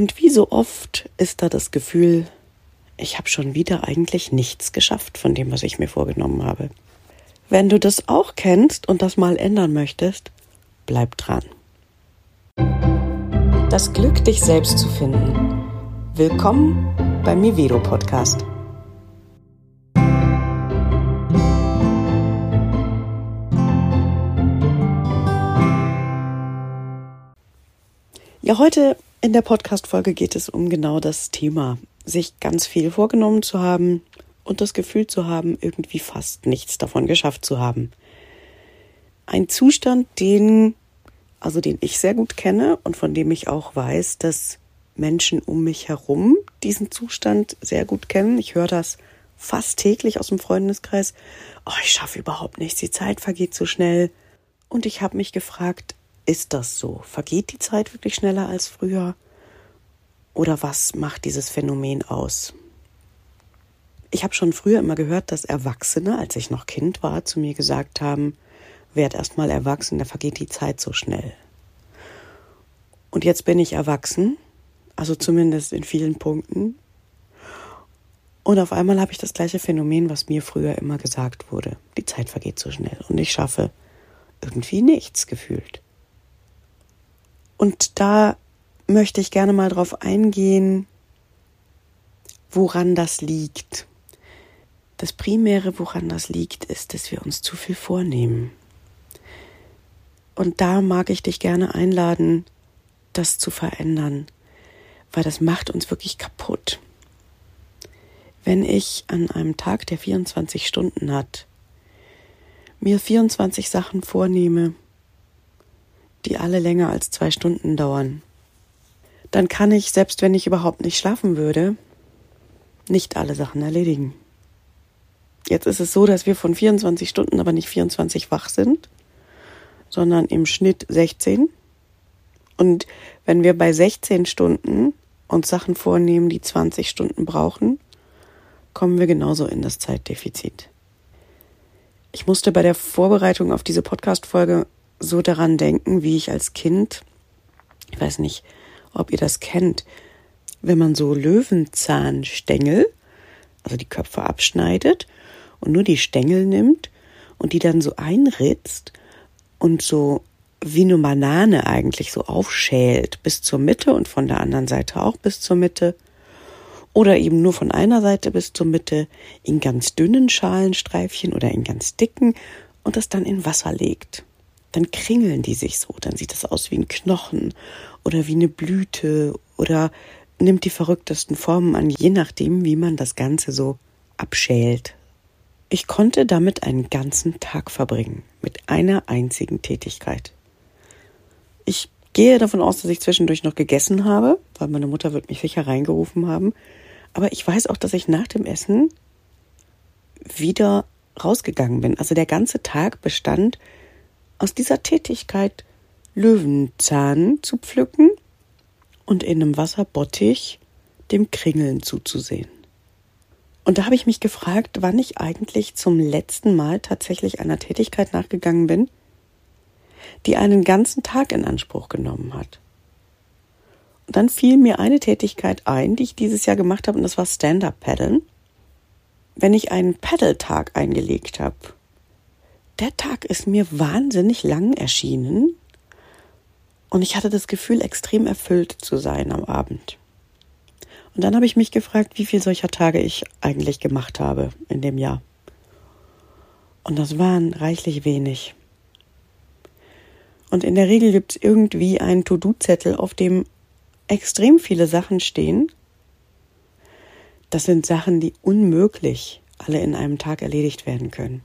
Und wie so oft ist da das Gefühl, ich habe schon wieder eigentlich nichts geschafft von dem, was ich mir vorgenommen habe. Wenn du das auch kennst und das mal ändern möchtest, bleib dran. Das Glück, dich selbst zu finden. Willkommen beim Mivedo Podcast. Ja, heute in der Podcast-Folge geht es um genau das Thema, sich ganz viel vorgenommen zu haben und das Gefühl zu haben, irgendwie fast nichts davon geschafft zu haben. Ein Zustand, den, also den ich sehr gut kenne und von dem ich auch weiß, dass Menschen um mich herum diesen Zustand sehr gut kennen. Ich höre das fast täglich aus dem Freundeskreis. Oh, ich schaffe überhaupt nichts, die Zeit vergeht so schnell. Und ich habe mich gefragt, ist das so? Vergeht die Zeit wirklich schneller als früher? Oder was macht dieses Phänomen aus? Ich habe schon früher immer gehört, dass Erwachsene, als ich noch Kind war, zu mir gesagt haben, werd erst mal erwachsen, da vergeht die Zeit so schnell. Und jetzt bin ich erwachsen, also zumindest in vielen Punkten. Und auf einmal habe ich das gleiche Phänomen, was mir früher immer gesagt wurde. Die Zeit vergeht so schnell und ich schaffe irgendwie nichts gefühlt. Und da möchte ich gerne mal drauf eingehen, woran das liegt. Das Primäre, woran das liegt, ist, dass wir uns zu viel vornehmen. Und da mag ich dich gerne einladen, das zu verändern, weil das macht uns wirklich kaputt. Wenn ich an einem Tag, der 24 Stunden hat, mir 24 Sachen vornehme, die alle länger als zwei Stunden dauern, dann kann ich, selbst wenn ich überhaupt nicht schlafen würde, nicht alle Sachen erledigen. Jetzt ist es so, dass wir von 24 Stunden aber nicht 24 wach sind, sondern im Schnitt 16. Und wenn wir bei 16 Stunden uns Sachen vornehmen, die 20 Stunden brauchen, kommen wir genauso in das Zeitdefizit. Ich musste bei der Vorbereitung auf diese Podcast-Folge so daran denken, wie ich als Kind, ich weiß nicht, ob ihr das kennt, wenn man so Löwenzahnstängel, also die Köpfe abschneidet und nur die Stängel nimmt und die dann so einritzt und so wie eine Banane eigentlich so aufschält bis zur Mitte und von der anderen Seite auch bis zur Mitte oder eben nur von einer Seite bis zur Mitte in ganz dünnen Schalenstreifchen oder in ganz dicken und das dann in Wasser legt dann kringeln die sich so, dann sieht das aus wie ein Knochen oder wie eine Blüte oder nimmt die verrücktesten Formen an, je nachdem, wie man das Ganze so abschält. Ich konnte damit einen ganzen Tag verbringen, mit einer einzigen Tätigkeit. Ich gehe davon aus, dass ich zwischendurch noch gegessen habe, weil meine Mutter wird mich sicher reingerufen haben. Aber ich weiß auch, dass ich nach dem Essen wieder rausgegangen bin. Also der ganze Tag bestand aus dieser Tätigkeit Löwenzahn zu pflücken und in einem Wasserbottich dem Kringeln zuzusehen. Und da habe ich mich gefragt, wann ich eigentlich zum letzten Mal tatsächlich einer Tätigkeit nachgegangen bin, die einen ganzen Tag in Anspruch genommen hat. Und dann fiel mir eine Tätigkeit ein, die ich dieses Jahr gemacht habe, und das war Stand-up-Paddeln. Wenn ich einen Paddletag eingelegt habe, der Tag ist mir wahnsinnig lang erschienen und ich hatte das Gefühl, extrem erfüllt zu sein am Abend. Und dann habe ich mich gefragt, wie viel solcher Tage ich eigentlich gemacht habe in dem Jahr. Und das waren reichlich wenig. Und in der Regel gibt es irgendwie einen To-Do-Zettel, auf dem extrem viele Sachen stehen. Das sind Sachen, die unmöglich alle in einem Tag erledigt werden können.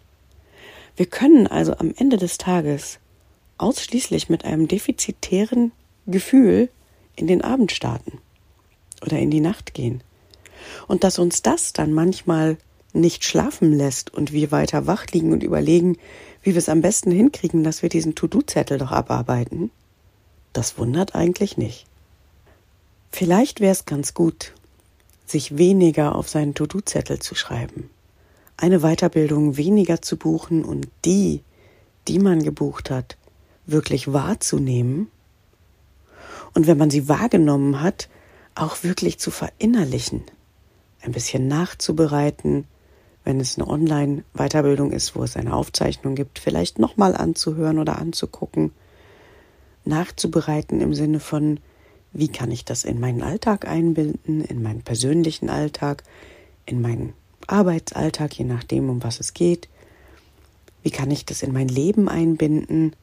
Wir können also am Ende des Tages ausschließlich mit einem defizitären Gefühl in den Abend starten oder in die Nacht gehen. Und dass uns das dann manchmal nicht schlafen lässt und wir weiter wach liegen und überlegen, wie wir es am besten hinkriegen, dass wir diesen To-Do-Zettel doch abarbeiten, das wundert eigentlich nicht. Vielleicht wäre es ganz gut, sich weniger auf seinen To-Do-Zettel zu schreiben eine Weiterbildung weniger zu buchen und die, die man gebucht hat, wirklich wahrzunehmen. Und wenn man sie wahrgenommen hat, auch wirklich zu verinnerlichen, ein bisschen nachzubereiten, wenn es eine Online-Weiterbildung ist, wo es eine Aufzeichnung gibt, vielleicht nochmal anzuhören oder anzugucken, nachzubereiten im Sinne von, wie kann ich das in meinen Alltag einbinden, in meinen persönlichen Alltag, in meinen Arbeitsalltag, je nachdem, um was es geht. Wie kann ich das in mein Leben einbinden?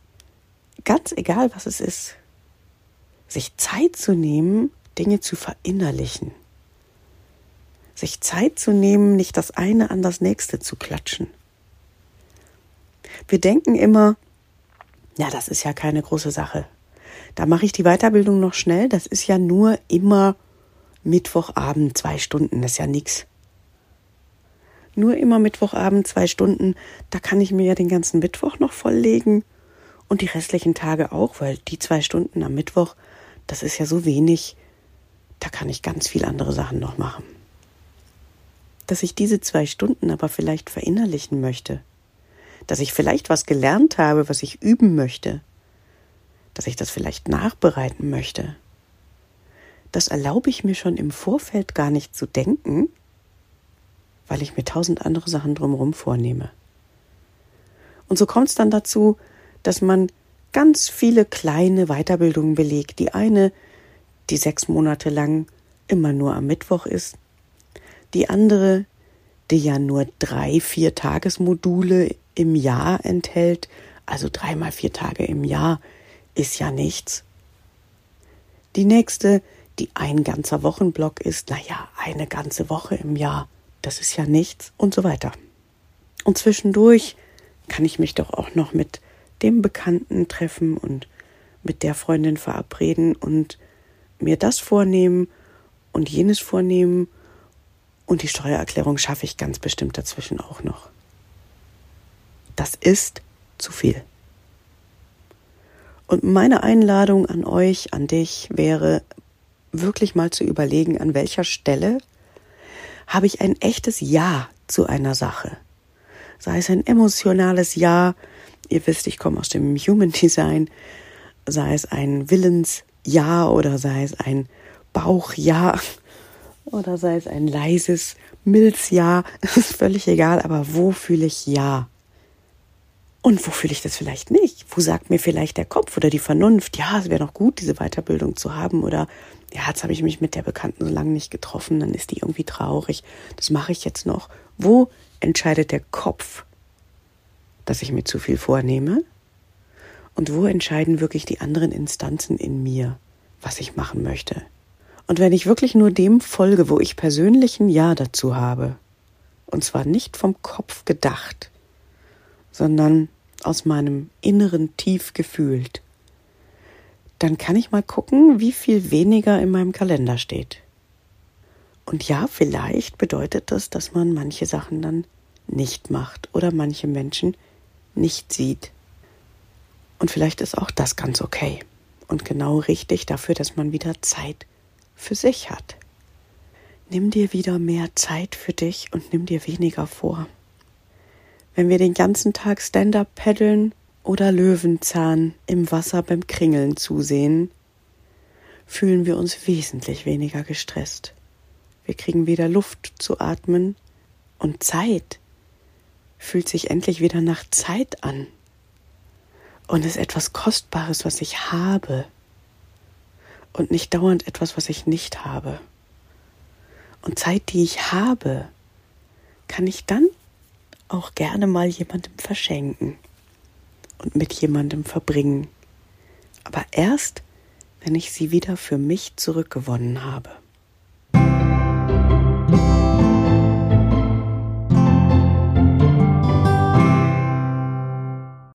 Ganz egal, was es ist. Sich Zeit zu nehmen, Dinge zu verinnerlichen. Sich Zeit zu nehmen, nicht das eine an das nächste zu klatschen. Wir denken immer, ja, das ist ja keine große Sache. Da mache ich die Weiterbildung noch schnell. Das ist ja nur immer Mittwochabend zwei Stunden. Das ist ja nichts. Nur immer Mittwochabend zwei Stunden. Da kann ich mir ja den ganzen Mittwoch noch volllegen und die restlichen Tage auch, weil die zwei Stunden am Mittwoch, das ist ja so wenig. Da kann ich ganz viel andere Sachen noch machen. Dass ich diese zwei Stunden aber vielleicht verinnerlichen möchte. Dass ich vielleicht was gelernt habe, was ich üben möchte dass ich das vielleicht nachbereiten möchte. Das erlaube ich mir schon im Vorfeld gar nicht zu denken, weil ich mir tausend andere Sachen drumherum vornehme. Und so kommt es dann dazu, dass man ganz viele kleine Weiterbildungen belegt. Die eine, die sechs Monate lang immer nur am Mittwoch ist. Die andere, die ja nur drei, vier Tagesmodule im Jahr enthält, also dreimal vier Tage im Jahr ist ja nichts. Die nächste, die ein ganzer Wochenblock ist, naja, eine ganze Woche im Jahr, das ist ja nichts und so weiter. Und zwischendurch kann ich mich doch auch noch mit dem Bekannten treffen und mit der Freundin verabreden und mir das vornehmen und jenes vornehmen und die Steuererklärung schaffe ich ganz bestimmt dazwischen auch noch. Das ist zu viel. Und meine Einladung an euch, an dich wäre wirklich mal zu überlegen, an welcher Stelle habe ich ein echtes Ja zu einer Sache. Sei es ein emotionales Ja, ihr wisst, ich komme aus dem Human Design, sei es ein Willens-Ja oder sei es ein Bauch-Ja oder sei es ein leises Milz-Ja, ist völlig egal, aber wo fühle ich Ja? Und wo fühle ich das vielleicht nicht? Wo sagt mir vielleicht der Kopf oder die Vernunft, ja, es wäre noch gut, diese Weiterbildung zu haben oder ja, jetzt habe ich mich mit der Bekannten so lange nicht getroffen, dann ist die irgendwie traurig. Das mache ich jetzt noch. Wo entscheidet der Kopf, dass ich mir zu viel vornehme? Und wo entscheiden wirklich die anderen Instanzen in mir, was ich machen möchte? Und wenn ich wirklich nur dem folge, wo ich persönlich ein Ja dazu habe, und zwar nicht vom Kopf gedacht, sondern aus meinem Inneren tief gefühlt, dann kann ich mal gucken, wie viel weniger in meinem Kalender steht. Und ja, vielleicht bedeutet das, dass man manche Sachen dann nicht macht oder manche Menschen nicht sieht. Und vielleicht ist auch das ganz okay und genau richtig dafür, dass man wieder Zeit für sich hat. Nimm dir wieder mehr Zeit für dich und nimm dir weniger vor. Wenn wir den ganzen Tag Stand-up paddeln oder Löwenzahn im Wasser beim Kringeln zusehen, fühlen wir uns wesentlich weniger gestresst. Wir kriegen wieder Luft zu atmen und Zeit fühlt sich endlich wieder nach Zeit an und ist etwas Kostbares, was ich habe und nicht dauernd etwas, was ich nicht habe. Und Zeit, die ich habe, kann ich dann auch gerne mal jemandem verschenken und mit jemandem verbringen. Aber erst, wenn ich sie wieder für mich zurückgewonnen habe.